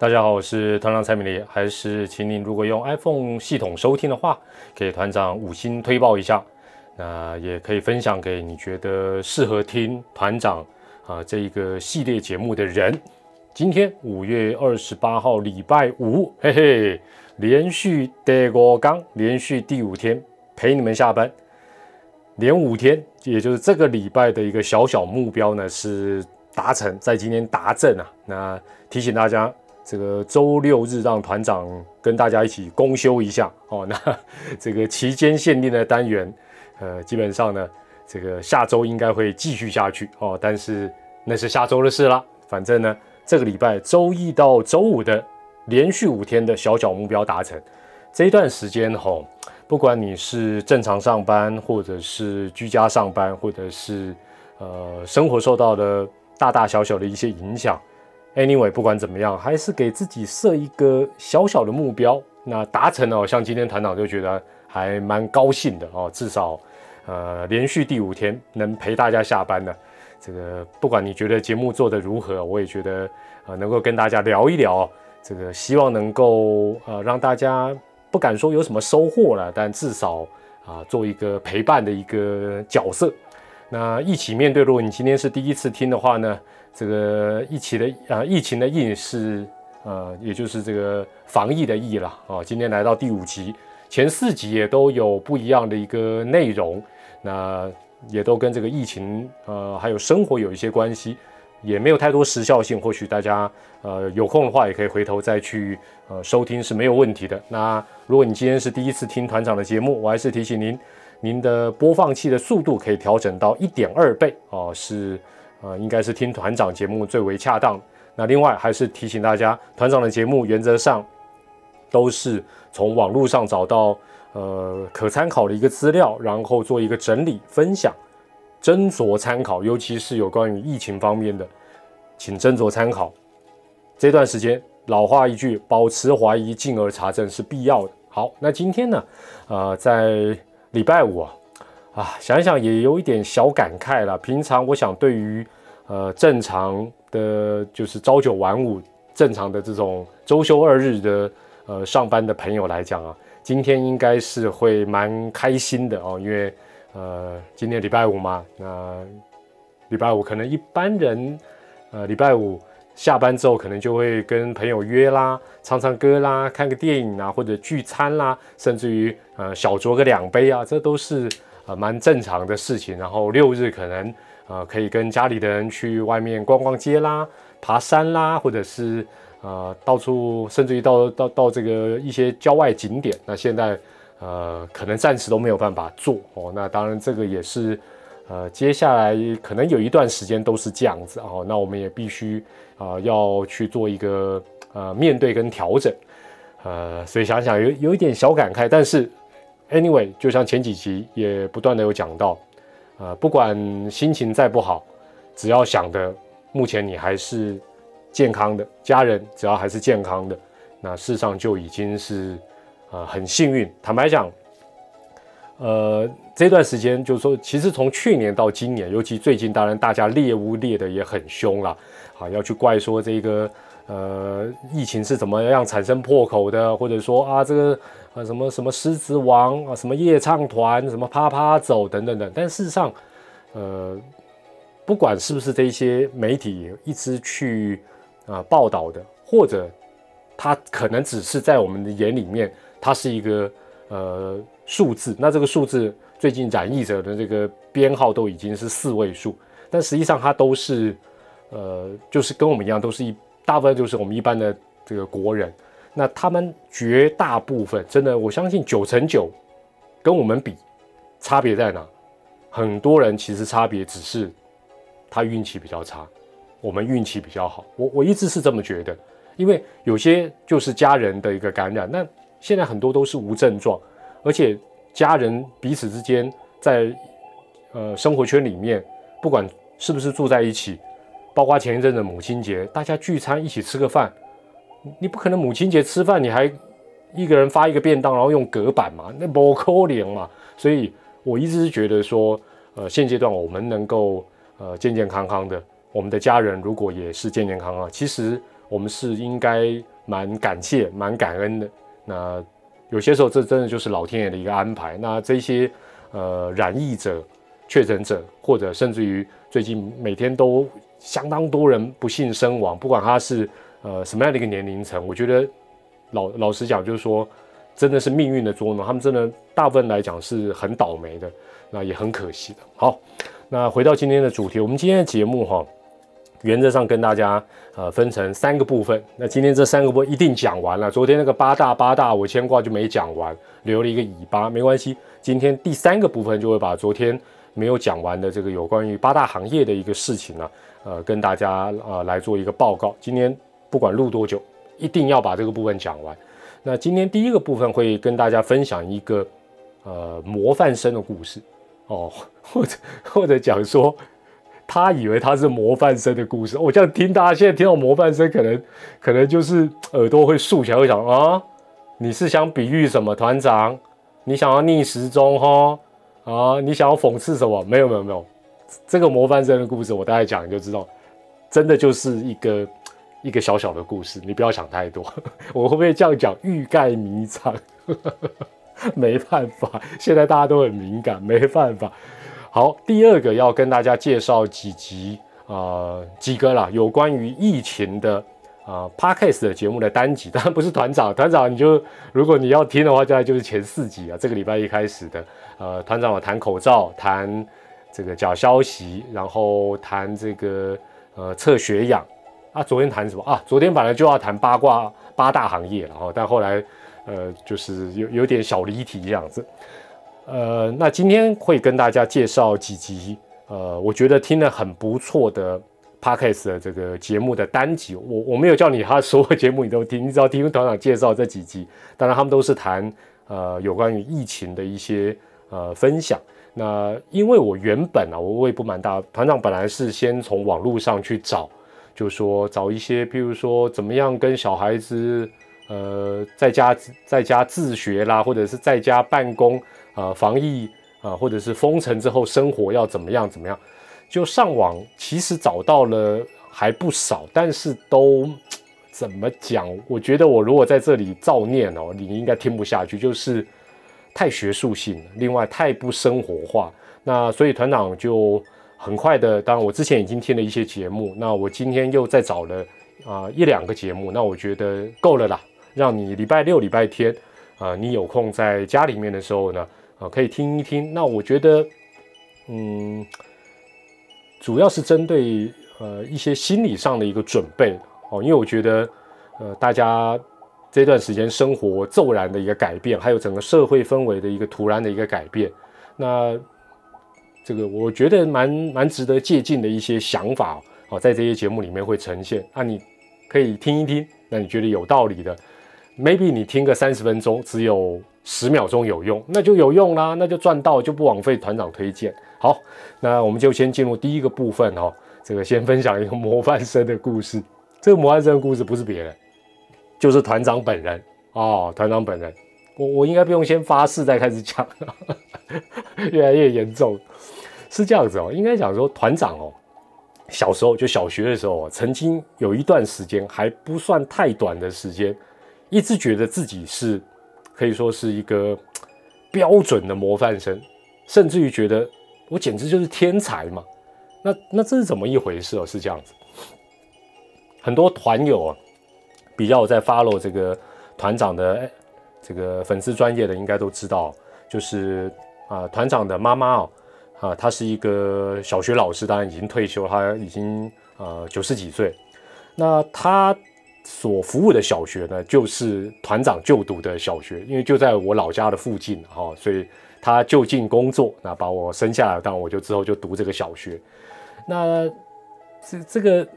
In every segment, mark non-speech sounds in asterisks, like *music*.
大家好，我是团长蔡明礼，还是请您如果用 iPhone 系统收听的话，给团长五星推报一下，那也可以分享给你觉得适合听团长啊这一个系列节目的人。今天五月二十八号，礼拜五，嘿嘿，连续第五刚，连续第五天陪你们下班，连五天，也就是这个礼拜的一个小小目标呢是达成，在今天达阵啊。那提醒大家。这个周六日让团长跟大家一起公休一下哦。那 *laughs* 这个期间限定的单元，呃，基本上呢，这个下周应该会继续下去哦。但是那是下周的事了。反正呢，这个礼拜周一到周五的连续五天的小小目标达成，这一段时间哈，不管你是正常上班，或者是居家上班，或者是呃生活受到的大大小小的一些影响。Anyway，不管怎么样，还是给自己设一个小小的目标。那达成了，像今天团长就觉得还蛮高兴的哦。至少，呃，连续第五天能陪大家下班呢。这个不管你觉得节目做得如何，我也觉得呃能够跟大家聊一聊。这个希望能够呃让大家不敢说有什么收获了，但至少啊做一个陪伴的一个角色。那一起面对，如果你今天是第一次听的话呢？这个疫情的啊，疫情的疫是呃，也就是这个防疫的疫了啊。今天来到第五集，前四集也都有不一样的一个内容，那也都跟这个疫情呃还有生活有一些关系，也没有太多时效性。或许大家呃有空的话，也可以回头再去呃收听是没有问题的。那如果你今天是第一次听团长的节目，我还是提醒您，您的播放器的速度可以调整到一点二倍哦，是。啊，应该是听团长节目最为恰当。那另外还是提醒大家，团长的节目原则上都是从网络上找到呃可参考的一个资料，然后做一个整理分享，斟酌参考。尤其是有关于疫情方面的，请斟酌参考。这段时间老话一句，保持怀疑，进而查证是必要的。好，那今天呢，呃，在礼拜五啊。啊，想想也有一点小感慨了。平常我想，对于呃正常的，就是朝九晚五正常的这种周休二日的呃上班的朋友来讲啊，今天应该是会蛮开心的哦，因为呃今天礼拜五嘛，那礼拜五可能一般人呃礼拜五下班之后，可能就会跟朋友约啦，唱唱歌啦，看个电影啊，或者聚餐啦，甚至于呃小酌个两杯啊，这都是。蛮正常的事情。然后六日可能呃可以跟家里的人去外面逛逛街啦、爬山啦，或者是呃到处，甚至于到到到这个一些郊外景点。那现在呃可能暂时都没有办法做哦。那当然这个也是呃接下来可能有一段时间都是这样子哦。那我们也必须啊要去做一个呃面对跟调整。呃，所以想想有有一点小感慨，但是。Anyway，就像前几集也不断的有讲到，呃，不管心情再不好，只要想的目前你还是健康的，家人只要还是健康的，那事实上就已经是呃很幸运。坦白讲，呃，这段时间就是说，其实从去年到今年，尤其最近，当然大家猎物猎的也很凶了，啊，要去怪说这个呃疫情是怎么样产生破口的，或者说啊这个。啊，什么什么狮子王啊，什么夜唱团，什么啪啪走等等等。但事实上，呃，不管是不是这些媒体一直去啊报道的，或者它可能只是在我们的眼里面，它是一个呃数字。那这个数字最近染疫者的这个编号都已经是四位数，但实际上它都是呃，就是跟我们一样，都是一大部分就是我们一般的这个国人。那他们绝大部分真的，我相信九成九跟我们比，差别在哪？很多人其实差别只是他运气比较差，我们运气比较好。我我一直是这么觉得，因为有些就是家人的一个感染，那现在很多都是无症状，而且家人彼此之间在呃生活圈里面，不管是不是住在一起，包括前一阵的母亲节，大家聚餐一起吃个饭。你不可能母亲节吃饭，你还一个人发一个便当，然后用隔板嘛？那不可能嘛！所以我一直是觉得说，呃，现阶段我们能够呃健健康康的，我们的家人如果也是健健康康，其实我们是应该蛮感谢、蛮感恩的。那有些时候，这真的就是老天爷的一个安排。那这些呃染疫者、确诊者，或者甚至于最近每天都相当多人不幸身亡，不管他是呃什么样的一个年龄层，我觉得老老实讲，就是说真的是命运的捉弄。他们真的大部分来讲是很倒霉的，那也很可惜的。好，那回到今天的主题，我们今天的节目哈。原则上跟大家呃分成三个部分，那今天这三个部分一定讲完了。昨天那个八大八大我牵挂就没讲完，留了一个尾巴，没关系。今天第三个部分就会把昨天没有讲完的这个有关于八大行业的一个事情呢，呃，跟大家呃来做一个报告。今天不管录多久，一定要把这个部分讲完。那今天第一个部分会跟大家分享一个呃模范生的故事哦，*laughs* 或者或者讲说。他以为他是模范生的故事，我这样听，大家现在听到模范生，可能可能就是耳朵会竖起来，会想啊，你是想比喻什么？团长，你想要逆时钟哈？啊，你想要讽刺什么？没有没有没有，这个模范生的故事，我大概讲就知道，真的就是一个一个小小的故事，你不要想太多。*laughs* 我会不会这样讲？欲盖弥彰，*laughs* 没办法，现在大家都很敏感，没办法。好，第二个要跟大家介绍几集啊，几个啦，有关于疫情的啊，Podcast 的节目的单集，当然不是团长，团长你就如果你要听的话，大概就是前四集啊，这个礼拜一开始的，呃，团长我谈口罩，谈这个假消息，然后谈这个呃测血氧啊，昨天谈什么啊？昨天本来就要谈八卦八大行业，然后但后来呃就是有有点小离题这样子。呃，那今天会跟大家介绍几集，呃，我觉得听了很不错的 podcast 的这个节目的单集。我我没有叫你他所有节目你都听，你只要听团长介绍这几集。当然，他们都是谈呃有关于疫情的一些呃分享。那因为我原本啊，我也不瞒大家团长，本来是先从网络上去找，就说找一些，譬如说怎么样跟小孩子呃在家在家自学啦，或者是在家办公。啊，防疫啊，或者是封城之后生活要怎么样怎么样？就上网其实找到了还不少，但是都 *tsk* 怎么讲？我觉得我如果在这里造念哦，你应该听不下去，就是太学术性，另外太不生活化。那所以团长就很快的，当然我之前已经听了一些节目，那我今天又再找了啊一两个节目，那我觉得够了啦，让你礼拜六、礼拜天啊，你有空在家里面的时候呢。啊，可以听一听。那我觉得，嗯，主要是针对呃一些心理上的一个准备哦，因为我觉得，呃，大家这段时间生活骤然的一个改变，还有整个社会氛围的一个突然的一个改变，那这个我觉得蛮蛮值得借鉴的一些想法哦，在这些节目里面会呈现。那你可以听一听，那你觉得有道理的，maybe 你听个三十分钟，只有。十秒钟有用，那就有用啦，那就赚到，就不枉费团长推荐。好，那我们就先进入第一个部分哦。这个先分享一个模范生的故事。这个模范生的故事不是别人，就是团长本人哦。团长本人，我我应该不用先发誓再开始讲，越来越严重。是这样子哦，应该讲说团长哦，小时候就小学的时候，曾经有一段时间还不算太短的时间，一直觉得自己是。可以说是一个标准的模范生，甚至于觉得我简直就是天才嘛。那那这是怎么一回事哦？是这样子，很多团友啊，比较在 follow 这个团长的这个粉丝专业的，应该都知道，就是啊团长的妈妈哦，啊她是一个小学老师，当然已经退休，她已经呃九十几岁，那她。所服务的小学呢，就是团长就读的小学，因为就在我老家的附近哈，所以他就近工作，那把我生下来，当然我就之后就读这个小学。那这这个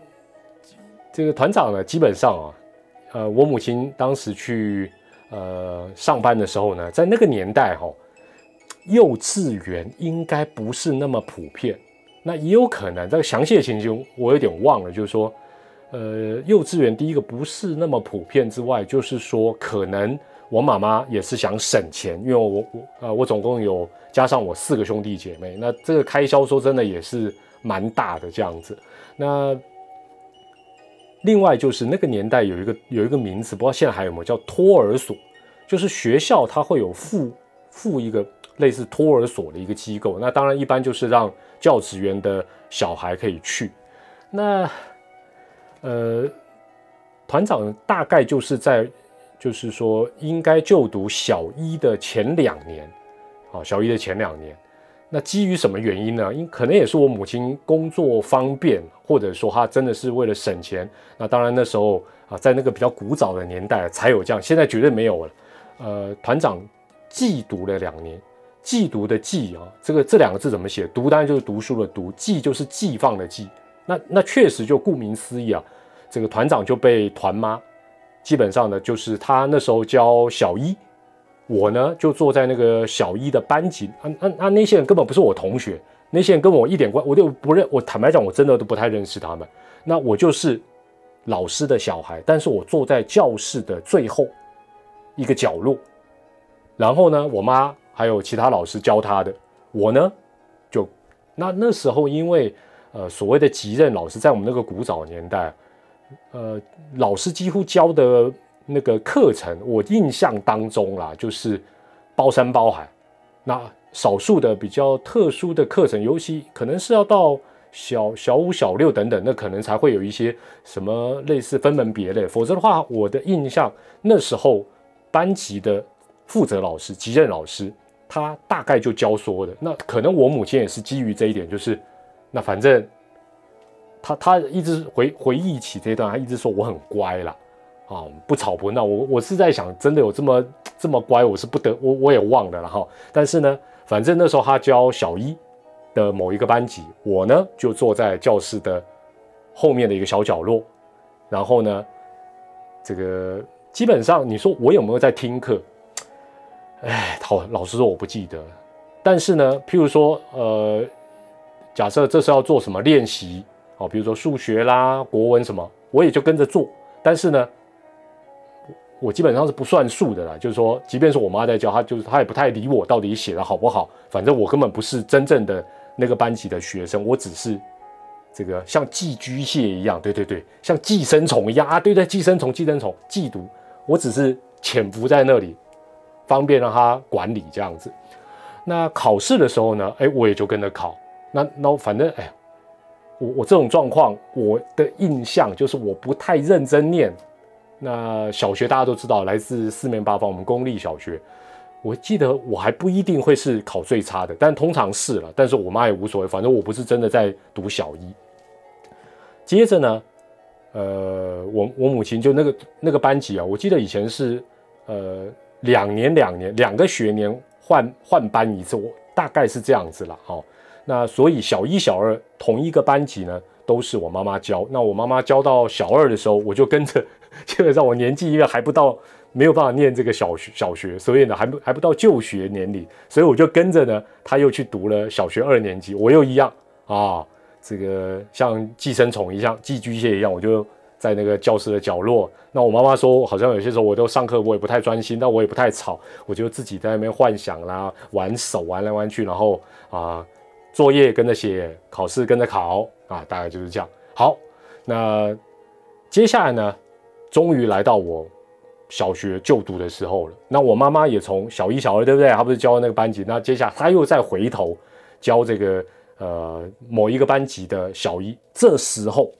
这个团长呢，基本上啊，呃，我母亲当时去呃上班的时候呢，在那个年代哈，幼稚园应该不是那么普遍，那也有可能这个详细的情形我有点忘了，就是说。呃，幼稚园第一个不是那么普遍之外，就是说可能我妈妈也是想省钱，因为我我呃我总共有加上我四个兄弟姐妹，那这个开销说真的也是蛮大的这样子。那另外就是那个年代有一个有一个名词，不知道现在还有没有叫托儿所，就是学校它会有附附一个类似托儿所的一个机构。那当然一般就是让教职员的小孩可以去。那呃，团长大概就是在就是说应该就读小一的前两年，啊，小一的前两年。那基于什么原因呢？因可能也是我母亲工作方便，或者说她真的是为了省钱。那当然那时候啊，在那个比较古早的年代才有这样，现在绝对没有了。呃，团长寄读了两年，寄读的寄啊，这个这两个字怎么写？读当然就是读书的读，寄就是寄放的寄。那那确实就顾名思义啊，这个团长就被团妈，基本上呢就是他那时候教小一。我呢，就坐在那个小一的班级，啊啊啊！那些人根本不是我同学，那些人跟我一点关，我就不认。我坦白讲，我真的都不太认识他们。那我就是老师的小孩，但是我坐在教室的最后一个角落。然后呢，我妈还有其他老师教他的，我呢，就那那时候，因为呃所谓的级任老师，在我们那个古早年代，呃，老师几乎教的。那个课程，我印象当中啦，就是包山包海。那少数的比较特殊的课程，尤其可能是要到小小五、小六等等，那可能才会有一些什么类似分门别类。否则的话，我的印象那时候班级的负责老师、级任老师，他大概就教说的。那可能我母亲也是基于这一点，就是那反正他他一直回回忆起这段，他一直说我很乖啦。啊，不吵不闹，我我是在想，真的有这么这么乖，我是不得，我我也忘了了哈。但是呢，反正那时候他教小一的某一个班级，我呢就坐在教室的后面的一个小角落。然后呢，这个基本上你说我有没有在听课？哎，好，老实说我不记得。但是呢，譬如说，呃，假设这是要做什么练习，好，比如说数学啦、国文什么，我也就跟着做。但是呢。我基本上是不算数的啦，就是说，即便是我妈在教，她就是她也不太理我到底写的好不好，反正我根本不是真正的那个班级的学生，我只是这个像寄居蟹一样，对对对，像寄生虫一样啊，对对，寄生虫，寄生虫，寄毒，我只是潜伏在那里，方便让他管理这样子。那考试的时候呢，哎，我也就跟着考。那那反正哎，我我这种状况，我的印象就是我不太认真念。那小学大家都知道，来自四面八方，我们公立小学，我记得我还不一定会是考最差的，但通常是了。但是我妈也无所谓，反正我不是真的在读小一。接着呢，呃，我我母亲就那个那个班级啊，我记得以前是呃两年两年两个学年换换班一次，我大概是这样子了。好，那所以小一小二同一个班级呢，都是我妈妈教。那我妈妈教到小二的时候，我就跟着。*laughs* 基本上我年纪因为还不到，没有办法念这个小学，小学，所以呢还不还不到就学年龄，所以我就跟着呢，他又去读了小学二年级，我又一样啊，这个像寄生虫一样，寄居蟹一样，我就在那个教室的角落。那我妈妈说，好像有些时候我都上课我也不太专心，但我也不太吵，我就自己在那边幻想啦，玩手玩来玩去，然后啊，作业跟着写，考试跟着考啊，大概就是这样。好，那接下来呢？终于来到我小学就读的时候了。那我妈妈也从小一、小二，对不对？她不是教那个班级，那接下来她又再回头教这个呃某一个班级的小一。这时候，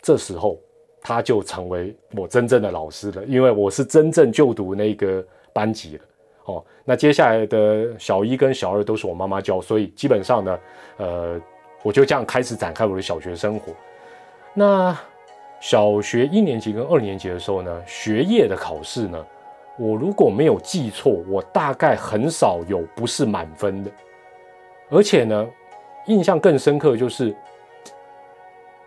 这时候她就成为我真正的老师了，因为我是真正就读那个班级了。哦，那接下来的小一跟小二都是我妈妈教，所以基本上呢，呃，我就这样开始展开我的小学生活。那。小学一年级跟二年级的时候呢，学业的考试呢，我如果没有记错，我大概很少有不是满分的。而且呢，印象更深刻就是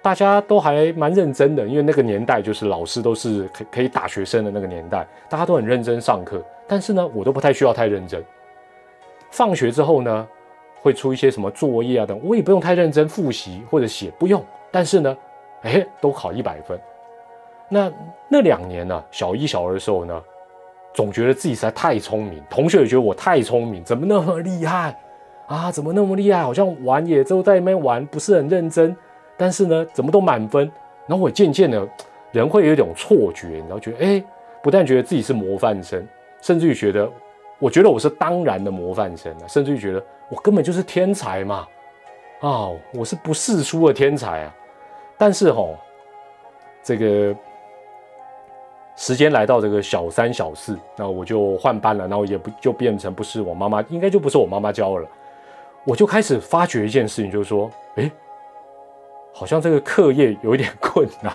大家都还蛮认真的，因为那个年代就是老师都是可可以打学生的那个年代，大家都很认真上课。但是呢，我都不太需要太认真。放学之后呢，会出一些什么作业啊等，我也不用太认真复习或者写，不用。但是呢。哎，都考一百分。那那两年呢，小一、小二的时候呢，总觉得自己实在太聪明，同学也觉得我太聪明，怎么那么厉害啊？怎么那么厉害？好像玩也都在那边玩，不是很认真。但是呢，怎么都满分。然后我渐渐的人会有一种错觉，你知道，觉得哎，不但觉得自己是模范生，甚至于觉得，我觉得我是当然的模范生啊，甚至于觉得我根本就是天才嘛，啊，我是不世出的天才啊。但是吼，这个时间来到这个小三小四，那我就换班了，然后也不就变成不是我妈妈，应该就不是我妈妈教了，我就开始发觉一件事情，就是说，哎。好像这个课业有一点困难。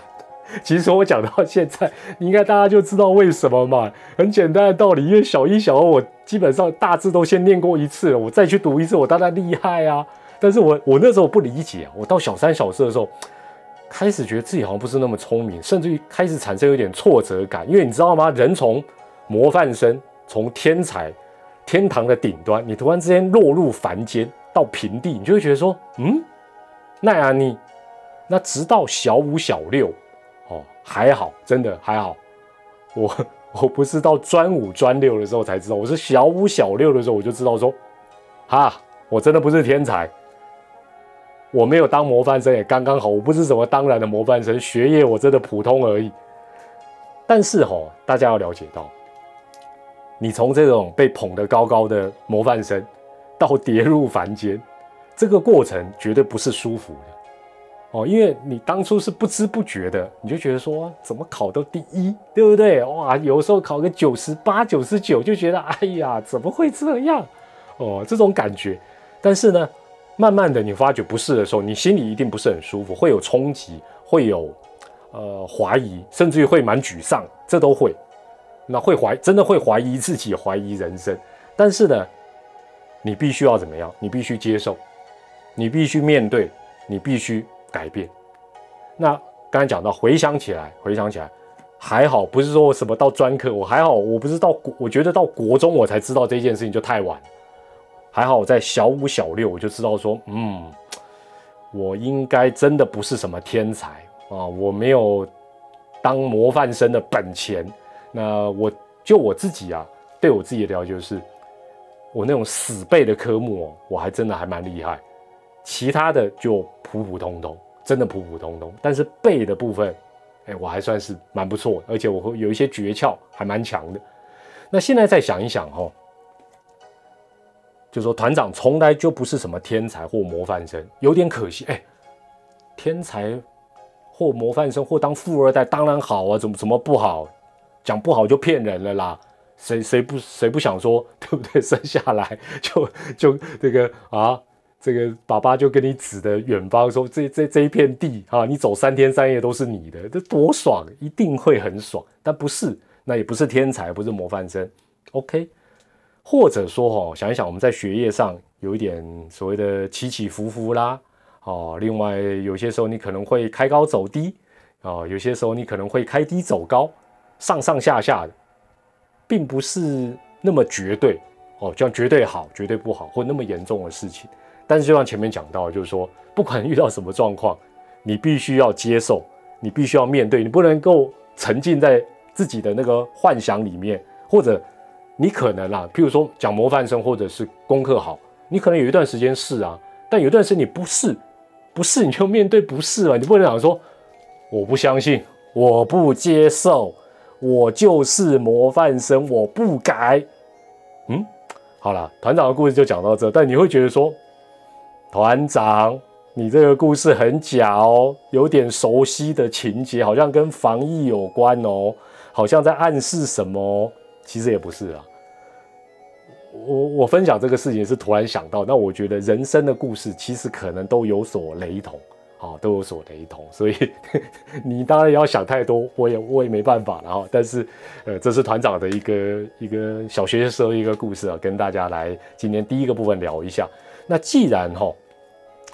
其实我讲到现在，应该大家就知道为什么嘛。很简单的道理，因为小一、小二我基本上大致都先念过一次了，我再去读一次，我当然厉害啊。但是我我那时候不理解，我到小三、小四的时候，开始觉得自己好像不是那么聪明，甚至于开始产生有点挫折感。因为你知道吗？人从模范生，从天才，天堂的顶端，你突然之间落入凡间，到平地，你就会觉得说，嗯，那样你。那直到小五、小六，哦，还好，真的还好。我我不是到专五、专六的时候才知道，我是小五、小六的时候我就知道说，哈，我真的不是天才，我没有当模范生也刚刚好，我不是什么当然的模范生，学业我真的普通而已。但是哈，大家要了解到，你从这种被捧得高高的模范生，到跌入凡间，这个过程绝对不是舒服的。哦，因为你当初是不知不觉的，你就觉得说怎么考到第一，对不对？哇，有时候考个九十八、九十九，就觉得哎呀，怎么会这样？哦，这种感觉。但是呢，慢慢的你发觉不是的时候，你心里一定不是很舒服，会有冲击，会有呃怀疑，甚至于会蛮沮丧，这都会。那会怀，真的会怀疑自己，怀疑人生。但是呢，你必须要怎么样？你必须接受，你必须面对，你必须。改变。那刚才讲到，回想起来，回想起来，还好，不是说什么到专科，我还好，我不是到国，我觉得到国中我才知道这件事情就太晚。还好我在小五、小六我就知道说，嗯，我应该真的不是什么天才啊，我没有当模范生的本钱。那我就我自己啊，对我自己的了解就是，我那种死背的科目哦，我还真的还蛮厉害。其他的就普普通通，真的普普通通。但是背的部分，哎，我还算是蛮不错，而且我会有一些诀窍，还蛮强的。那现在再想一想哈，就说团长从来就不是什么天才或模范生，有点可惜。哎，天才或模范生或当富二代当然好啊，怎么怎么不好？讲不好就骗人了啦。谁谁不谁不想说，*laughs* 对不对？生下来就就这个啊。这个爸爸就跟你指的远方说：“这这这一片地啊，你走三天三夜都是你的，这多爽，一定会很爽。”但不是，那也不是天才，不是模范生。OK，或者说哈，想一想，我们在学业上有一点所谓的起起伏伏啦，哦，另外有些时候你可能会开高走低，哦，有些时候你可能会开低走高，上上下下的，并不是那么绝对哦，这样绝对好，绝对不好，或那么严重的事情。但是就像前面讲到，就是说，不管遇到什么状况，你必须要接受，你必须要面对，你不能够沉浸在自己的那个幻想里面，或者你可能啊，譬如说讲模范生，或者是功课好，你可能有一段时间是啊，但有一段时间你不是，不是你就面对不是了，你不能讲说我不相信，我不接受，我就是模范生，我不改。嗯，好了，团长的故事就讲到这，但你会觉得说。团长，你这个故事很假哦，有点熟悉的情节，好像跟防疫有关哦，好像在暗示什么？其实也不是啊。我我分享这个事情是突然想到，那我觉得人生的故事其实可能都有所雷同，啊，都有所雷同，所以 *laughs* 你当然要想太多，我也我也没办法了哈。但是，呃，这是团长的一个一个小学时候一个故事啊，跟大家来今天第一个部分聊一下。那既然哈，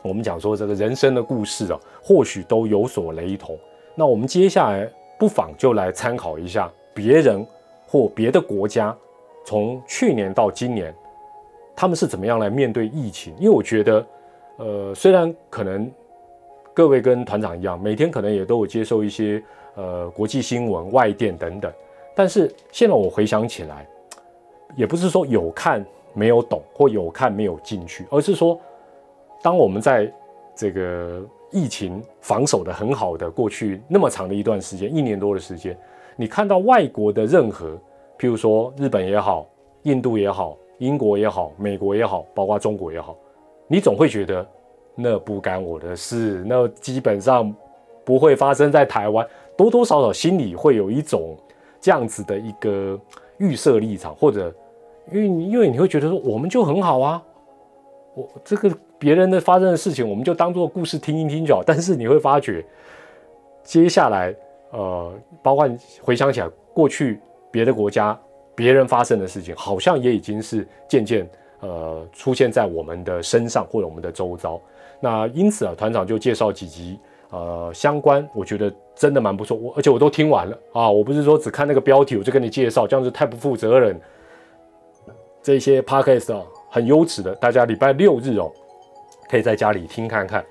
我们讲说这个人生的故事啊，或许都有所雷同。那我们接下来不妨就来参考一下别人或别的国家，从去年到今年，他们是怎么样来面对疫情？因为我觉得，呃，虽然可能各位跟团长一样，每天可能也都有接受一些呃国际新闻、外电等等，但是现在我回想起来，也不是说有看。没有懂或有看没有进去，而是说，当我们在这个疫情防守的很好的过去那么长的一段时间，一年多的时间，你看到外国的任何，譬如说日本也好，印度也好，英国也好，美国也好，包括中国也好，你总会觉得那不干我的事，那基本上不会发生在台湾，多多少少心里会有一种这样子的一个预设立场，或者因为因为你会觉得说我们就很好啊。我这个别人的发生的事情，我们就当做故事听一听就好。但是你会发觉，接下来，呃，包括回想起来过去别的国家别人发生的事情，好像也已经是渐渐呃出现在我们的身上或者我们的周遭。那因此啊，团长就介绍几集呃相关，我觉得真的蛮不错。我而且我都听完了啊，我不是说只看那个标题我就跟你介绍，这样子太不负责任。这些 podcast 啊。很优质的，大家礼拜六日哦，可以在家里听看看。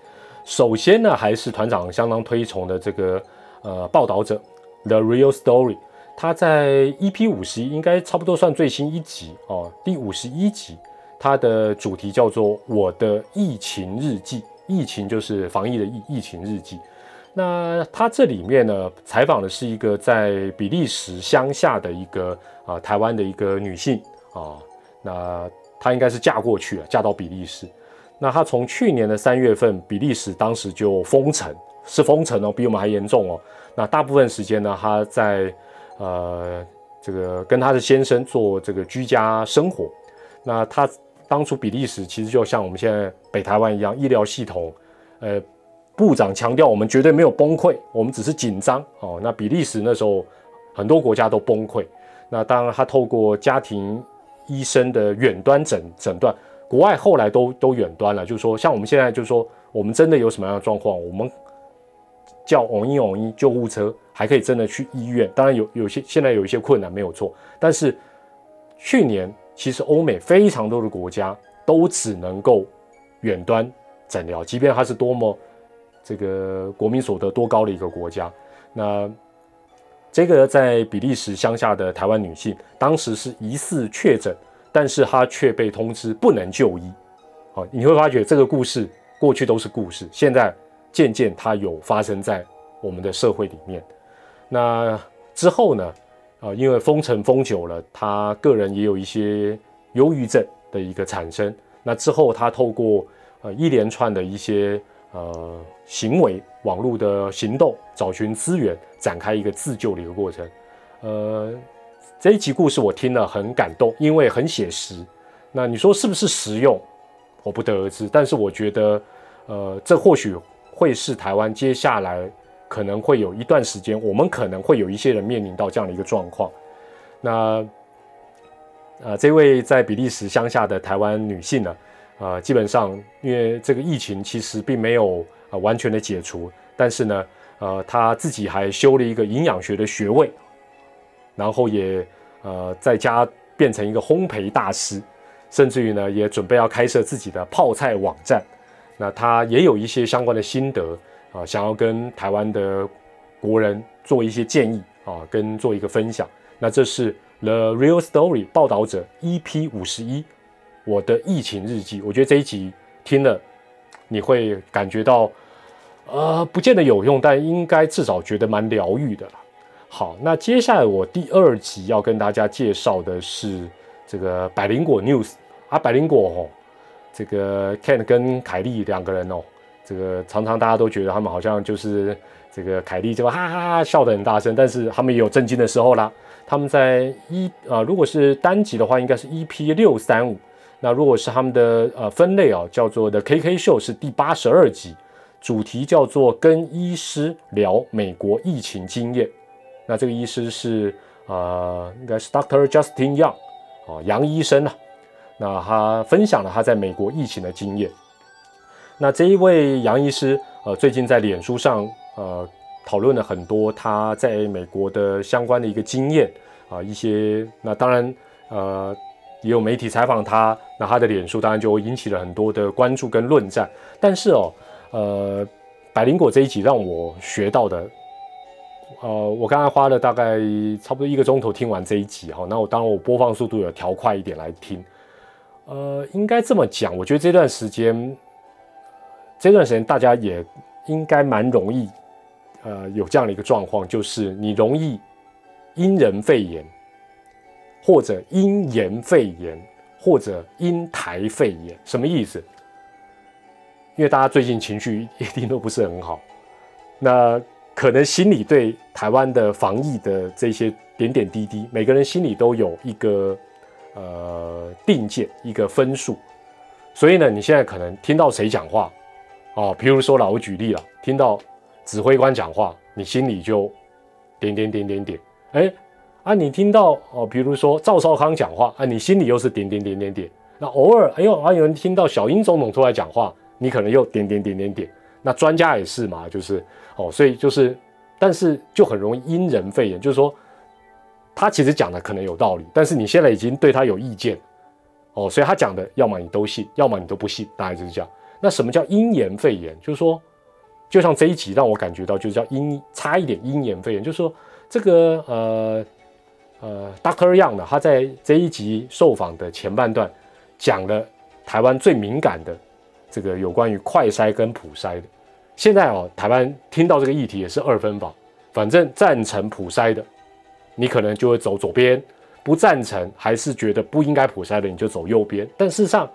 首先呢，还是团长相当推崇的这个呃报道者 The Real Story，他在 EP 五十一应该差不多算最新一集哦，第五十一集，它的主题叫做我的疫情日记，疫情就是防疫的疫疫情日记。那他这里面呢，采访的是一个在比利时乡下的一个啊台湾的一个女性啊，那。她应该是嫁过去了，嫁到比利时。那她从去年的三月份，比利时当时就封城，是封城哦，比我们还严重哦。那大部分时间呢，她在呃这个跟她的先生做这个居家生活。那她当初比利时其实就像我们现在北台湾一样，医疗系统，呃，部长强调我们绝对没有崩溃，我们只是紧张哦。那比利时那时候很多国家都崩溃。那当然，他透过家庭。医生的远端诊诊断，国外后来都都远端了。就是说，像我们现在，就是说，我们真的有什么样的状况，我们叫“嗡一嗡一”救护车，还可以真的去医院。当然有有些现在有一些困难，没有错。但是去年其实欧美非常多的国家都只能够远端诊疗，即便它是多么这个国民所得多高的一个国家，那。这个在比利时乡下的台湾女性，当时是疑似确诊，但是她却被通知不能就医。好，你会发觉这个故事过去都是故事，现在渐渐它有发生在我们的社会里面。那之后呢？啊，因为封城封久了，他个人也有一些忧郁症的一个产生。那之后他透过呃一连串的一些。呃，行为网络的行动，找寻资源，展开一个自救的一个过程。呃，这一集故事我听了很感动，因为很写实。那你说是不是实用？我不得而知。但是我觉得，呃，这或许会是台湾接下来可能会有一段时间，我们可能会有一些人面临到这样的一个状况。那，呃，这位在比利时乡下的台湾女性呢？啊，基本上，因为这个疫情其实并没有啊完全的解除，但是呢，呃，他自己还修了一个营养学的学位，然后也呃在家变成一个烘焙大师，甚至于呢也准备要开设自己的泡菜网站。那他也有一些相关的心得啊，想要跟台湾的国人做一些建议啊，跟做一个分享。那这是 The Real Story 报道者 EP 五十一。我的疫情日记，我觉得这一集听了，你会感觉到，呃，不见得有用，但应该至少觉得蛮疗愈的。好，那接下来我第二集要跟大家介绍的是这个百灵果 news 啊，百灵果哦，这个 Ken 跟凯莉两个人哦，这个常常大家都觉得他们好像就是这个凯莉就哈哈哈笑得很大声，但是他们也有震惊的时候啦。他们在一啊，如果是单集的话，应该是 EP 六三五。那如果是他们的呃分类啊，叫做的 KK 秀是第八十二集，主题叫做跟医师聊美国疫情经验。那这个医师是呃应该是 Doctor Justin Young 哦杨医生啊，那他分享了他在美国疫情的经验。那这一位杨医师呃最近在脸书上呃讨论了很多他在美国的相关的一个经验啊一些那当然呃。也有媒体采访他，那他的脸书当然就引起了很多的关注跟论战。但是哦，呃，百灵果这一集让我学到的，呃，我刚才花了大概差不多一个钟头听完这一集哈，那我当然我播放速度有调快一点来听。呃，应该这么讲，我觉得这段时间，这段时间大家也应该蛮容易，呃，有这样的一个状况，就是你容易因人肺炎，或者因言肺炎，或者因台肺炎，什么意思？因为大家最近情绪一定都不是很好，那可能心里对台湾的防疫的这些点点滴滴，每个人心里都有一个呃定见，一个分数。所以呢，你现在可能听到谁讲话，哦，比如说老，我举例了，听到指挥官讲话，你心里就点点点点点，哎，啊，你听到哦，比如说赵少康讲话，啊，你心里又是点点点点点。那偶尔，哎呦，啊，有人听到小英总统出来讲话，你可能又点点点点点。那专家也是嘛，就是哦，所以就是，但是就很容易因人肺炎，就是说他其实讲的可能有道理，但是你现在已经对他有意见。哦，所以他讲的，要么你都信，要么你都不信，大概就是这样。那什么叫因言肺炎？就是说，就像这一集让我感觉到，就是叫因差一点因言肺炎，就是说这个呃呃，Doctor Young 呢，他在这一集受访的前半段讲了台湾最敏感的这个有关于快筛跟普筛的。现在哦，台湾听到这个议题也是二分法，反正赞成普筛的，你可能就会走左边。不赞成还是觉得不应该普筛的，你就走右边。但事实上，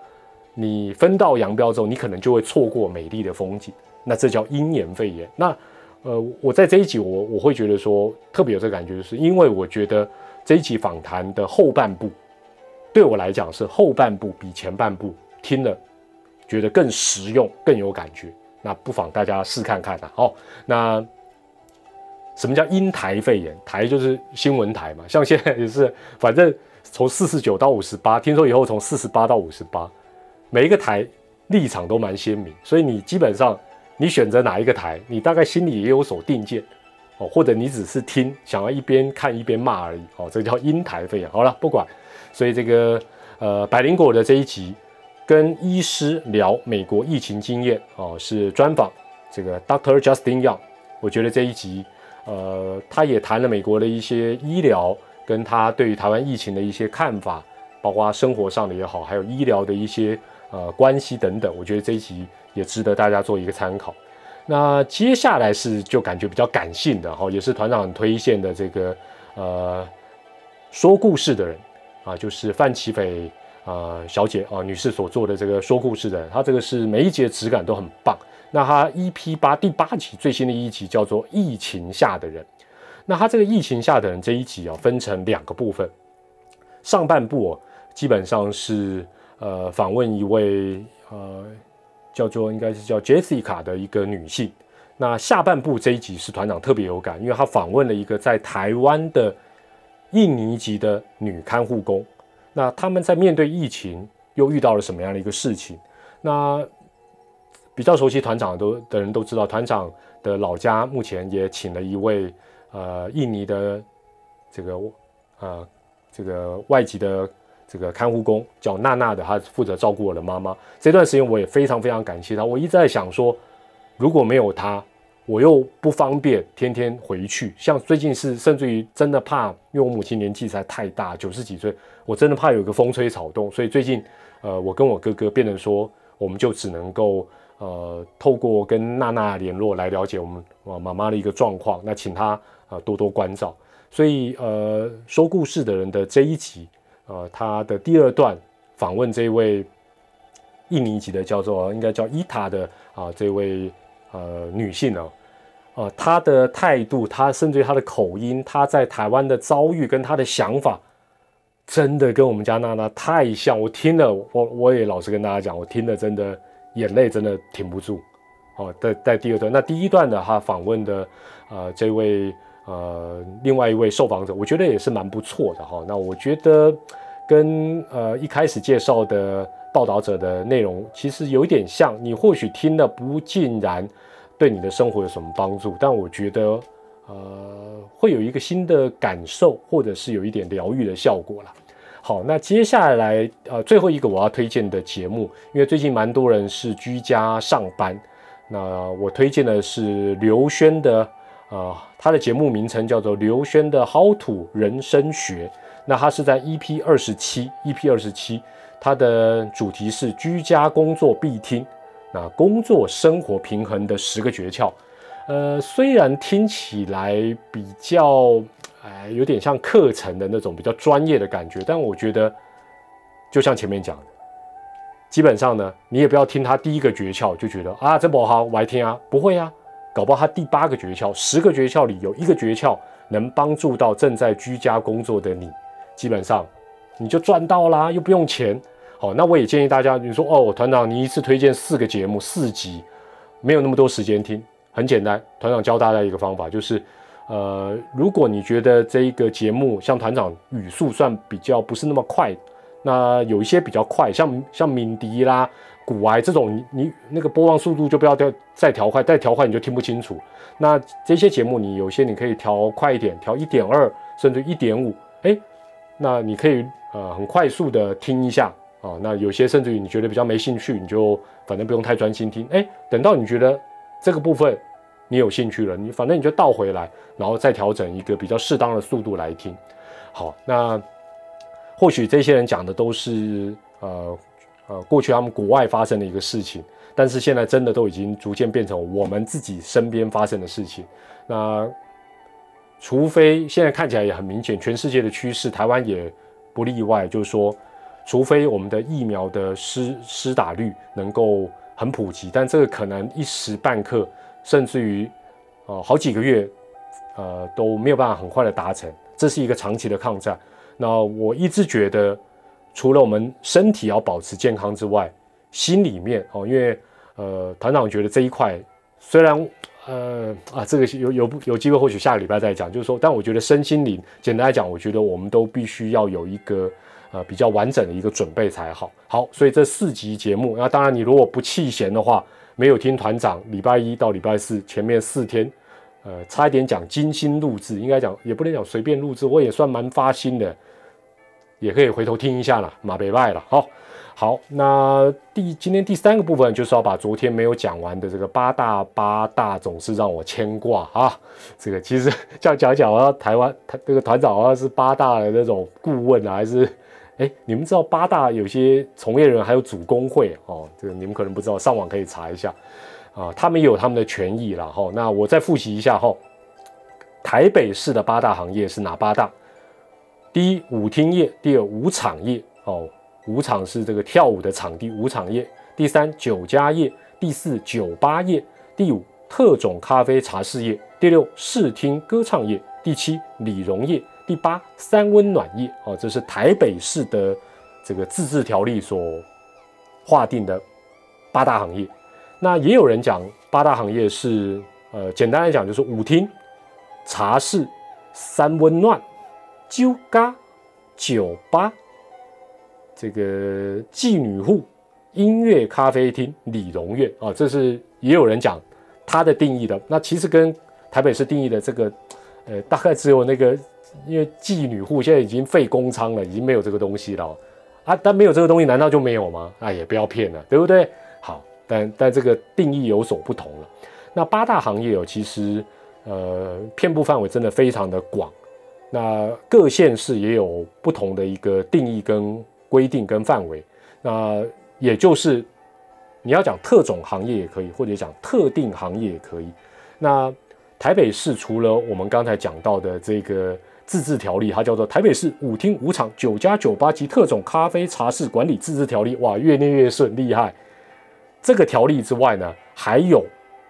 你分道扬镳之后，你可能就会错过美丽的风景。那这叫因言废言。那呃，我在这一集我我会觉得说特别有这个感觉，就是因为我觉得这一集访谈的后半部对我来讲是后半部比前半部听了觉得更实用、更有感觉。那不妨大家试看看啊。好，那。什么叫因台肺炎？台就是新闻台嘛，*laughs* 像现在也是，反正从四十九到五十八，听说以后从四十八到五十八，每一个台立场都蛮鲜明，所以你基本上你选择哪一个台，你大概心里也有所定见哦，或者你只是听，想要一边看一边骂而已哦，这叫因台肺炎。好了，不管，所以这个呃百灵果的这一集跟医师聊美国疫情经验哦，是专访这个 Doctor Justin Young，我觉得这一集。呃，他也谈了美国的一些医疗，跟他对于台湾疫情的一些看法，包括生活上的也好，还有医疗的一些呃关系等等。我觉得这一集也值得大家做一个参考。那接下来是就感觉比较感性的哈，也是团长推荐的这个呃说故事的人啊，就是范奇斐啊小姐啊女士所做的这个说故事的人，她这个是每一节质感都很棒。那他 EP 八第八集最新的一集叫做《疫情下的人》。那他这个《疫情下的人》这一集啊，分成两个部分。上半部哦，基本上是呃访问一位呃叫做应该是叫 Jessica 的一个女性。那下半部这一集是团长特别有感，因为他访问了一个在台湾的印尼籍的女看护工。那他们在面对疫情又遇到了什么样的一个事情？那比较熟悉团长都的人都知道，团长的老家目前也请了一位呃印尼的这个呃这个外籍的这个看护工，叫娜娜的，她负责照顾我的妈妈。这段时间我也非常非常感谢她。我一直在想说，如果没有她，我又不方便天天回去。像最近是甚至于真的怕，因为我母亲年纪实在太大，九十几岁，我真的怕有个风吹草动，所以最近呃我跟我哥哥变成说，我们就只能够。呃，透过跟娜娜联络来了解我们啊妈妈的一个状况，那请她啊多多关照。所以呃，说故事的人的这一集，呃，他的第二段访问这位印尼籍的叫做应该叫伊塔的啊这位呃女性呢，呃，她的态度，她甚至于她的口音，她在台湾的遭遇跟她的想法，真的跟我们家娜娜太像。我听了，我我也老实跟大家讲，我听了真的。眼泪真的停不住，哦，在在第二段，那第一段的他访问的，呃，这位呃，另外一位受访者，我觉得也是蛮不错的哈。那我觉得跟呃一开始介绍的报道者的内容其实有一点像，你或许听了不尽然对你的生活有什么帮助，但我觉得呃会有一个新的感受，或者是有一点疗愈的效果了。好，那接下来呃最后一个我要推荐的节目，因为最近蛮多人是居家上班，那我推荐的是刘轩的，呃，他的节目名称叫做刘轩的好土人生学，那他是在 EP 二十七，EP 二十七，它的主题是居家工作必听，那工作生活平衡的十个诀窍。呃，虽然听起来比较，哎，有点像课程的那种比较专业的感觉，但我觉得，就像前面讲的，基本上呢，你也不要听他第一个诀窍就觉得啊，这不好，我来听啊，不会啊，搞不好他第八个诀窍，十个诀窍里有一个诀窍能帮助到正在居家工作的你，基本上你就赚到啦，又不用钱。好，那我也建议大家，你说哦，团长，你一次推荐四个节目四集，没有那么多时间听。很简单，团长教大家一个方法，就是，呃，如果你觉得这一个节目像团长语速算比较不是那么快，那有一些比较快，像像敏迪啦、古埃这种，你你那个播放速度就不要调再调快，再调快你就听不清楚。那这些节目你有些你可以调快一点，调一点二甚至一点五，哎，那你可以呃很快速的听一下啊。那有些甚至于你觉得比较没兴趣，你就反正不用太专心听，哎，等到你觉得这个部分。你有兴趣了，你反正你就倒回来，然后再调整一个比较适当的速度来听。好，那或许这些人讲的都是呃呃过去他们国外发生的一个事情，但是现在真的都已经逐渐变成我们自己身边发生的事情。那除非现在看起来也很明显，全世界的趋势，台湾也不例外，就是说，除非我们的疫苗的施施打率能够很普及，但这个可能一时半刻。甚至于，呃，好几个月，呃，都没有办法很快的达成，这是一个长期的抗战。那我一直觉得，除了我们身体要保持健康之外，心里面哦，因为呃，团长觉得这一块虽然呃啊，这个有 *laughs* 有有机会或许下个礼拜再讲，就是说，但我觉得身心灵，简单来讲，我觉得我们都必须要有一个呃比较完整的一个准备才好。好，所以这四集节目，那当然你如果不弃嫌的话。没有听团长礼拜一到礼拜四前面四天，呃，差一点讲精心录制，应该讲也不能讲随便录制，我也算蛮发心的，也可以回头听一下了，马北外了。好，好，那第今天第三个部分就是要把昨天没有讲完的这个八大八大总是让我牵挂啊。这个其实这样讲讲啊，台湾他这个团长好像是八大的那种顾问啊，还是？哎，你们知道八大有些从业人还有主工会哦，这个你们可能不知道，上网可以查一下啊，他们有他们的权益了哈。那我再复习一下哈，台北市的八大行业是哪八大？第一，舞厅业；第二，舞场业哦，舞场是这个跳舞的场地，舞场业；第三，酒家业；第四，酒吧业；第五，特种咖啡茶室业；第六，视听歌唱业；第七，理容业。第八三温暖业哦，这是台北市的这个自治条例所划定的八大行业。那也有人讲八大行业是呃，简单来讲就是舞厅、茶室、三温暖、酒咖、酒吧、这个妓女户、音乐咖啡厅、理容院啊，这是也有人讲它的定义的。那其实跟台北市定义的这个呃，大概只有那个。因为妓女户现在已经废公仓了，已经没有这个东西了啊！但没有这个东西，难道就没有吗？啊，也不要骗了，对不对？好，但但这个定义有所不同了。那八大行业哦，其实呃，遍布范围真的非常的广。那各县市也有不同的一个定义跟规定跟范围。那也就是你要讲特种行业也可以，或者讲特定行业也可以。那台北市除了我们刚才讲到的这个。自治条例，它叫做《台北市舞厅、舞场、酒家、酒吧及特种咖啡茶室管理自治条例》。哇，越念越顺，厉害！这个条例之外呢，还有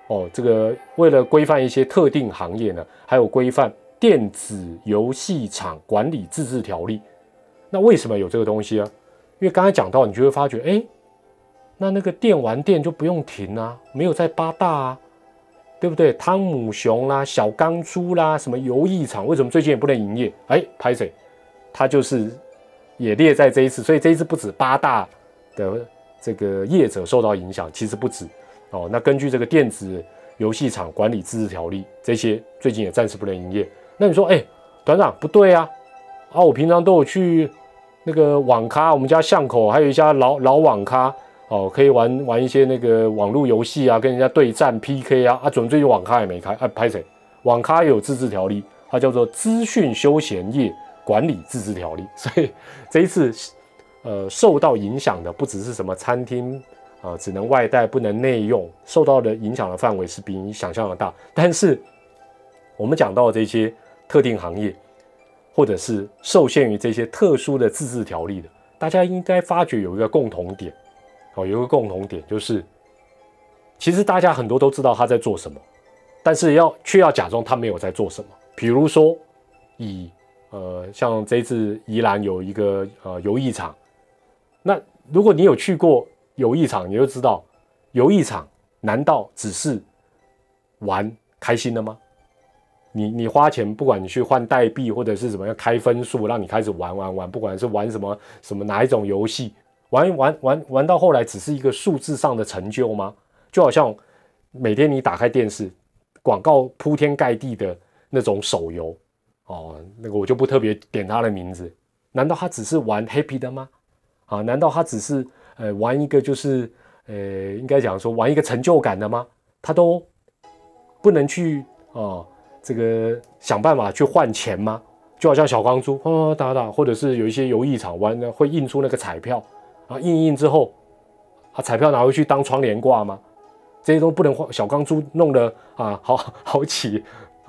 哦，这个为了规范一些特定行业呢，还有规范电子游戏场管理自治条例。那为什么有这个东西啊？因为刚才讲到，你就会发觉，哎，那那个电玩店就不用停啊，没有在八大啊。对不对？汤姆熊啦，小钢珠啦，什么游艺场，为什么最近也不能营业？哎，拍谁？它就是也列在这一次，所以这一次不止八大的这个业者受到影响，其实不止哦。那根据这个电子游戏场管理自治条例，这些最近也暂时不能营业。那你说，哎，团长不对啊！啊，我平常都有去那个网咖，我们家巷口还有一家老老网咖。哦，可以玩玩一些那个网络游戏啊，跟人家对战 PK 啊，啊，准最近网咖也没开，啊，拍谁？网咖有自治条例，它叫做《资讯休闲业管理自治条例》，*laughs* 所以这一次，呃，受到影响的不只是什么餐厅呃，只能外带不能内用，受到的影响的范围是比你想象的大。但是我们讲到这些特定行业，或者是受限于这些特殊的自治条例的，大家应该发觉有一个共同点，哦，有一个共同点就是，其实大家很多都知道他在做什么，但是要却要假装他没有在做什么。比如说，以呃，像这次宜兰有一个呃游艺场，那如果你有去过游艺场，你就知道，游艺场难道只是玩开心的吗？你你花钱，不管你去换代币或者是怎么样开分数，让你开始玩玩玩，不管是玩什么什么哪一种游戏，玩玩玩玩到后来只是一个数字上的成就吗？就好像每天你打开电视，广告铺天盖地的那种手游。哦，那个我就不特别点他的名字。难道他只是玩 happy 的吗？啊，难道他只是呃玩一个就是呃应该讲说玩一个成就感的吗？他都不能去啊这个想办法去换钱吗？就好像小钢珠啊打打，或者是有一些游艺场玩的会印出那个彩票啊，印印之后啊彩票拿回去当窗帘挂吗？这些都不能换。小钢珠弄得啊好 *laughs* 好起。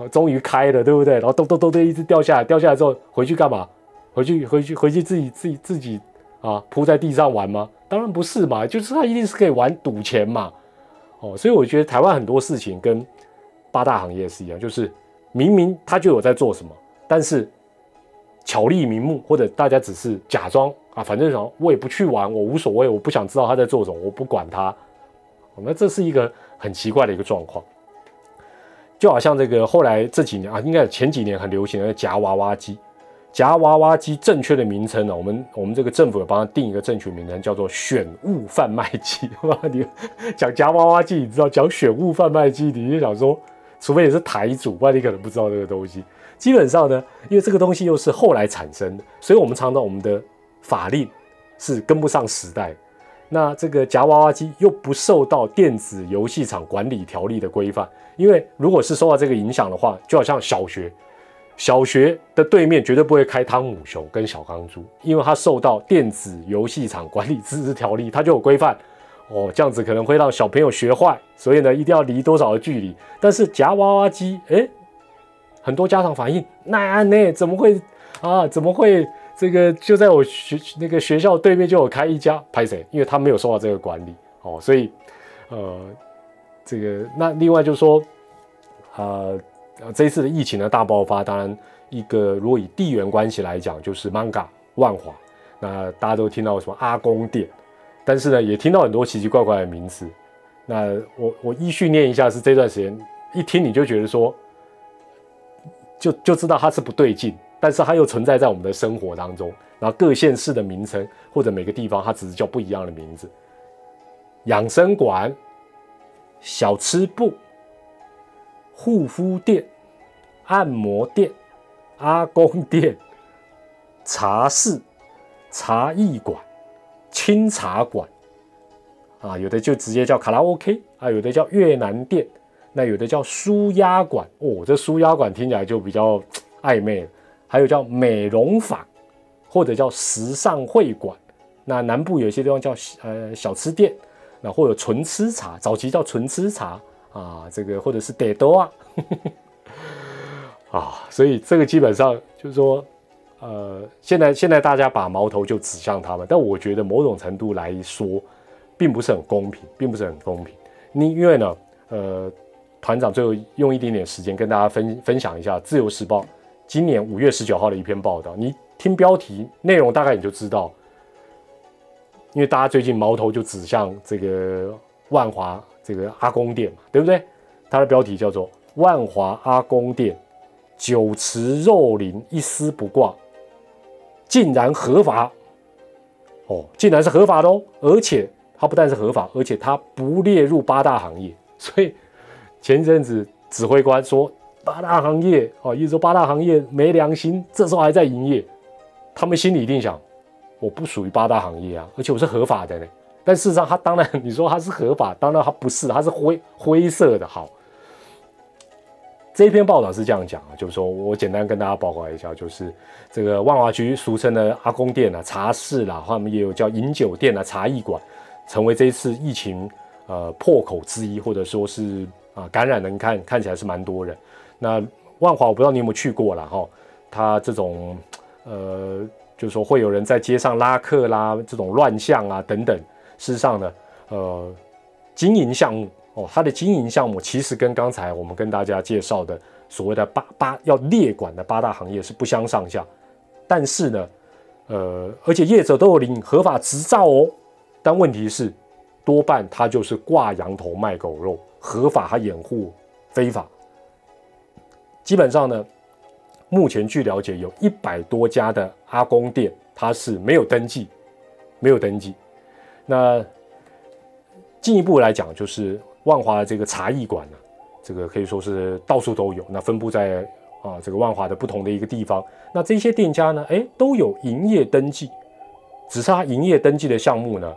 终于开了，对不对？然后咚咚咚咚一直掉下来，掉下来之后回去干嘛？回去回去回去自己自己自己啊铺在地上玩吗？当然不是嘛，就是他一定是可以玩赌钱嘛。哦，所以我觉得台湾很多事情跟八大行业是一样，就是明明他就有在做什么，但是巧立名目，或者大家只是假装啊，反正什我也不去玩，我无所谓，我不想知道他在做什么，我不管他。那这是一个很奇怪的一个状况。就好像这个后来这几年啊，应该前几年很流行的夹娃娃机。夹娃娃机正确的名称呢，我们我们这个政府有帮他定一个正确名称，叫做选物贩卖机。*laughs* 哇你讲夹娃娃机，你知道讲选物贩卖机，你就想说，除非你是台主，不然你可能不知道这个东西。基本上呢，因为这个东西又是后来产生的，所以我们常常我们的法令是跟不上时代。那这个夹娃娃机又不受到电子游戏场管理条例的规范。因为如果是受到这个影响的话，就好像小学，小学的对面绝对不会开汤姆熊跟小钢珠，因为它受到电子游戏场管理自治条例，它就有规范。哦，这样子可能会让小朋友学坏，所以呢，一定要离多少的距离。但是夹娃娃机，哎，很多家长反映，那那怎么会啊？怎么会这个就在我学那个学校对面就有开一家？拍谁？因为他没有受到这个管理。哦，所以，呃。这个那另外就是说，呃，这一次的疫情的大爆发，当然一个如果以地缘关系来讲，就是 Manga 万华，那大家都听到什么阿公店，但是呢，也听到很多奇奇怪怪的名词。那我我依序念一下，是这段时间一听你就觉得说，就就知道它是不对劲，但是它又存在在我们的生活当中。然后各县市的名称或者每个地方，它只是叫不一样的名字，养生馆。小吃部、护肤店、按摩店、阿公店、茶室、茶艺馆、清茶馆，啊，有的就直接叫卡拉 OK 啊，有的叫越南店，那有的叫舒压馆哦，这舒压馆听起来就比较 *tsk* 暧昧了。还有叫美容坊，或者叫时尚会馆。那南部有些地方叫呃小吃店。那或者纯吃茶，早期叫纯吃茶啊，这个或者是得多啊，*laughs* 啊，所以这个基本上就是说，呃，现在现在大家把矛头就指向他们，但我觉得某种程度来说，并不是很公平，并不是很公平。你因为呢，呃，团长最后用一点点时间跟大家分分享一下《自由时报》今年五月十九号的一篇报道，你听标题内容大概你就知道。因为大家最近矛头就指向这个万华这个阿公店嘛，对不对？它的标题叫做《万华阿公店酒池肉林一丝不挂，竟然合法哦，竟然是合法的哦！而且它不但是合法，而且它不列入八大行业。所以前一阵子指挥官说八大行业哦，一直说八大行业没良心，这时候还在营业，他们心里一定想。我不属于八大行业啊，而且我是合法的呢。但事实上，它当然你说它是合法，当然它不是，它是灰灰色的。好，这篇报道是这样讲啊，就是说我简单跟大家报告一下，就是这个万华区俗称的阿公店啊、茶室啦，他们也有叫饮酒店啊、茶艺馆，成为这一次疫情呃破口之一，或者说是啊感染人看看起来是蛮多人。那万华我不知道你有没有去过了哈，它这种呃就是说会有人在街上拉客啦，这种乱象啊等等。事实上呢，呃，经营项目哦，它的经营项目其实跟刚才我们跟大家介绍的所谓的八八要列管的八大行业是不相上下。但是呢，呃，而且业者都有领合法执照哦。但问题是，多半他就是挂羊头卖狗肉，合法他掩护非法。基本上呢，目前据了解，有一百多家的阿公店，它是没有登记，没有登记。那进一步来讲，就是万华的这个茶艺馆呢，这个可以说是到处都有。那分布在啊这个万华的不同的一个地方。那这些店家呢，哎，都有营业登记，只是他营业登记的项目呢，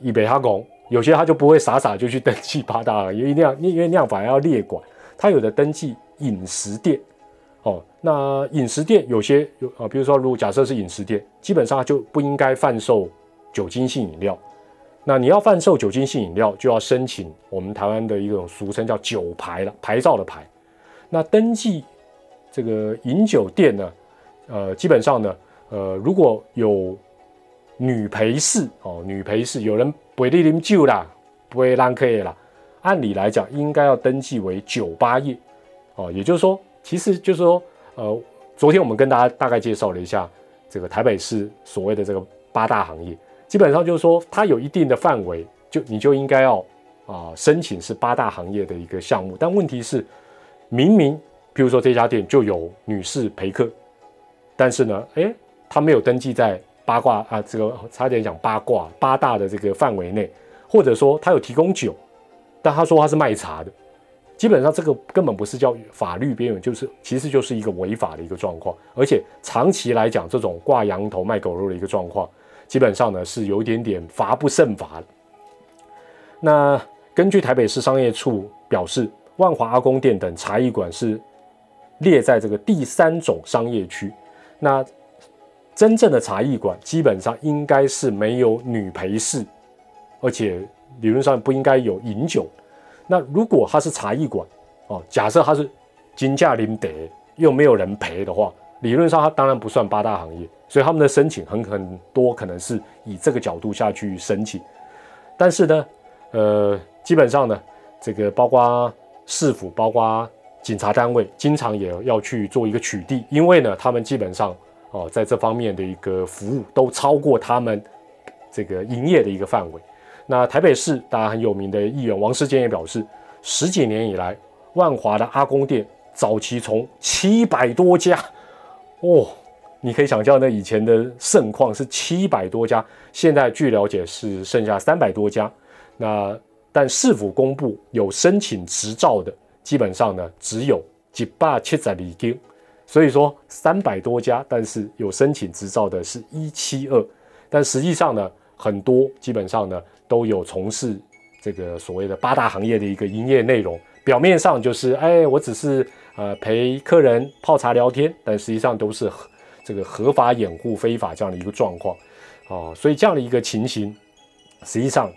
以北哈拱，有些他就不会傻傻就去登记八大了，因为那样因为那样反而要列管。他有的登记饮食店，哦，那饮食店有些有啊，比如说如果假设是饮食店，基本上就不应该贩售酒精性饮料。那你要贩售酒精性饮料，就要申请我们台湾的一种俗称叫酒牌了，牌照的牌。那登记这个饮酒店呢，呃，基本上呢，呃，如果有女陪侍哦，女陪侍有人陪你啉酒啦，不会让客啦，按理来讲应该要登记为酒吧业哦，也就是说，其实就是说，呃，昨天我们跟大家大概介绍了一下这个台北市所谓的这个八大行业。基本上就是说，它有一定的范围，就你就应该要啊申请是八大行业的一个项目。但问题是，明明比如说这家店就有女士陪客，但是呢，哎，他没有登记在八卦啊这个差点讲八卦八大的这个范围内，或者说他有提供酒，但他说他是卖茶的，基本上这个根本不是叫法律边缘，就是其实就是一个违法的一个状况。而且长期来讲，这种挂羊头卖狗肉的一个状况。基本上呢是有一点点罚不胜罚。那根据台北市商业处表示，万华阿公店等茶艺馆是列在这个第三种商业区。那真正的茶艺馆基本上应该是没有女陪侍，而且理论上不应该有饮酒。那如果它是茶艺馆哦，假设它是金价林得又没有人陪的话，理论上它当然不算八大行业。所以他们的申请很很多可能是以这个角度下去申请，但是呢，呃，基本上呢，这个包括市府、包括警察单位，经常也要去做一个取缔，因为呢，他们基本上哦，在这方面的一个服务都超过他们这个营业的一个范围。那台北市大家很有名的议员王世坚也表示，十几年以来，万华的阿公店早期从七百多家，哦。你可以想象，那以前的盛况是七百多家，现在据了解是剩下三百多家。那但市府公布有申请执照的，基本上呢只有几百七十里间。所以说三百多家，但是有申请执照的是一七二。但实际上呢，很多基本上呢都有从事这个所谓的八大行业的一个营业内容。表面上就是哎，我只是呃陪客人泡茶聊天，但实际上都是。这个合法掩护非法这样的一个状况，哦，所以这样的一个情形，实际上，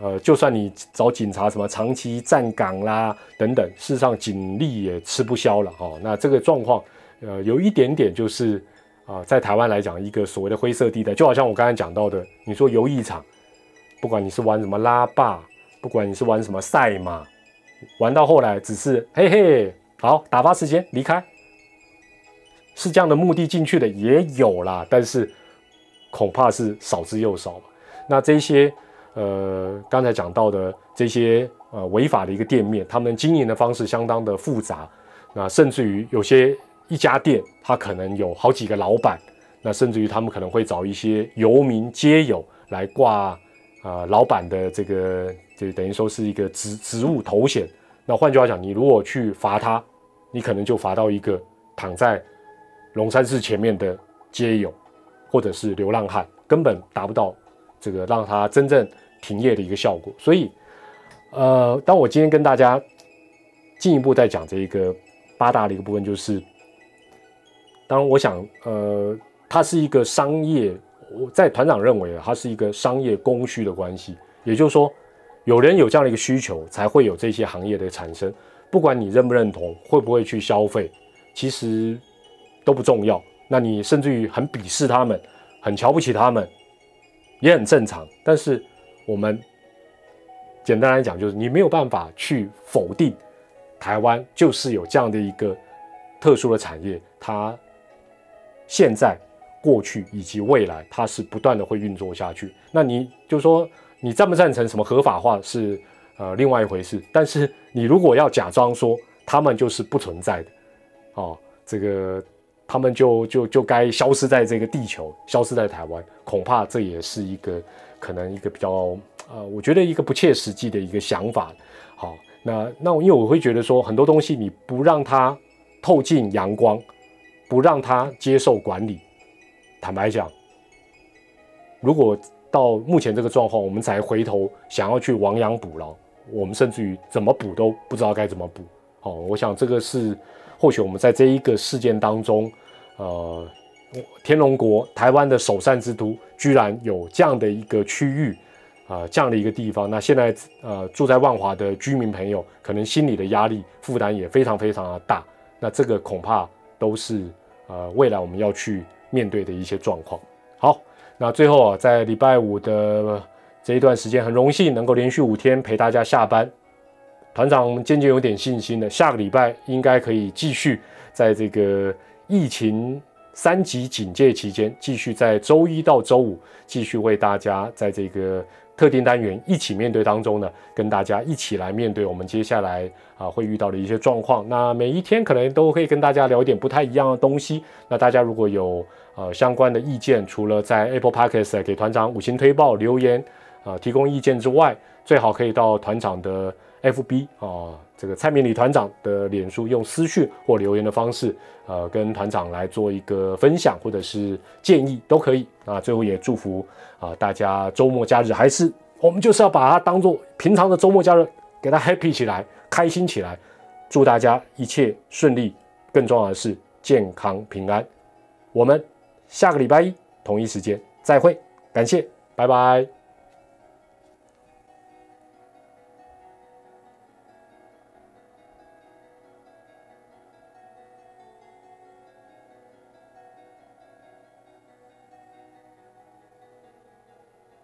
呃，就算你找警察什么长期站岗啦等等，事实上警力也吃不消了，哦。那这个状况，呃，有一点点就是啊，在台湾来讲，一个所谓的灰色地带，就好像我刚才讲到的，你说游艺场，不管你是玩什么拉霸，不管你是玩什么赛马，玩到后来只是嘿嘿，好打发时间离开。是这样的目的进去的也有啦，但是恐怕是少之又少。那这些呃刚才讲到的这些呃违法的一个店面，他们经营的方式相当的复杂。那甚至于有些一家店，它可能有好几个老板。那甚至于他们可能会找一些游民街友来挂啊老板的这个，就等于说是一个职职务头衔。那换句话讲，你如果去罚他，你可能就罚到一个躺在。龙山寺前面的街友，或者是流浪汉，根本达不到这个让他真正停业的一个效果。所以，呃，当我今天跟大家进一步在讲这一个八大的一个部分，就是当然，我想，呃，它是一个商业，我在团长认为啊，它是一个商业供需的关系。也就是说，有人有这样的一个需求，才会有这些行业的产生。不管你认不认同，会不会去消费，其实都不重要。那你甚至于很鄙视他们，很瞧不起他们，也很正常。但是我们简单来讲，就是你没有办法去否定台湾就是有这样的一个特殊的产业，它现在、过去以及未来，它是不断的会运作下去。那你就说你赞不赞成什么合法化是呃另外一回事。但是你如果要假装说他们就是不存在的，哦，这个。他们就就就该消失在这个地球，消失在台湾，恐怕这也是一个可能一个比较呃，我觉得一个不切实际的一个想法。好，那那因为我会觉得说很多东西你不让它透进阳光，不让它接受管理，坦白讲，如果到目前这个状况，我们才回头想要去亡羊补牢，我们甚至于怎么补都不知道该怎么补。好，我想这个是。或许我们在这一个事件当中，呃，天龙国台湾的首善之都，居然有这样的一个区域，啊，这样的一个地方。那现在呃，住在万华的居民朋友，可能心里的压力负担也非常非常的大。那这个恐怕都是呃未来我们要去面对的一些状况。好，那最后啊，在礼拜五的这一段时间，很荣幸能够连续五天陪大家下班。团长渐渐有点信心了，下个礼拜应该可以继续在这个疫情三级警戒期间，继续在周一到周五继续为大家在这个特定单元一起面对当中呢，跟大家一起来面对我们接下来啊会遇到的一些状况。那每一天可能都会跟大家聊一点不太一样的东西。那大家如果有呃相关的意见，除了在 Apple Podcast 给团长五星推报留言啊提供意见之外，最好可以到团长的。F B 啊，这个蔡明礼团长的脸书用私讯或留言的方式，呃，跟团长来做一个分享或者是建议都可以啊。最后也祝福啊大家周末假日还是我们就是要把它当做平常的周末假日，给它 happy 起来，开心起来。祝大家一切顺利，更重要的是健康平安。我们下个礼拜一同一时间再会，感谢，拜拜。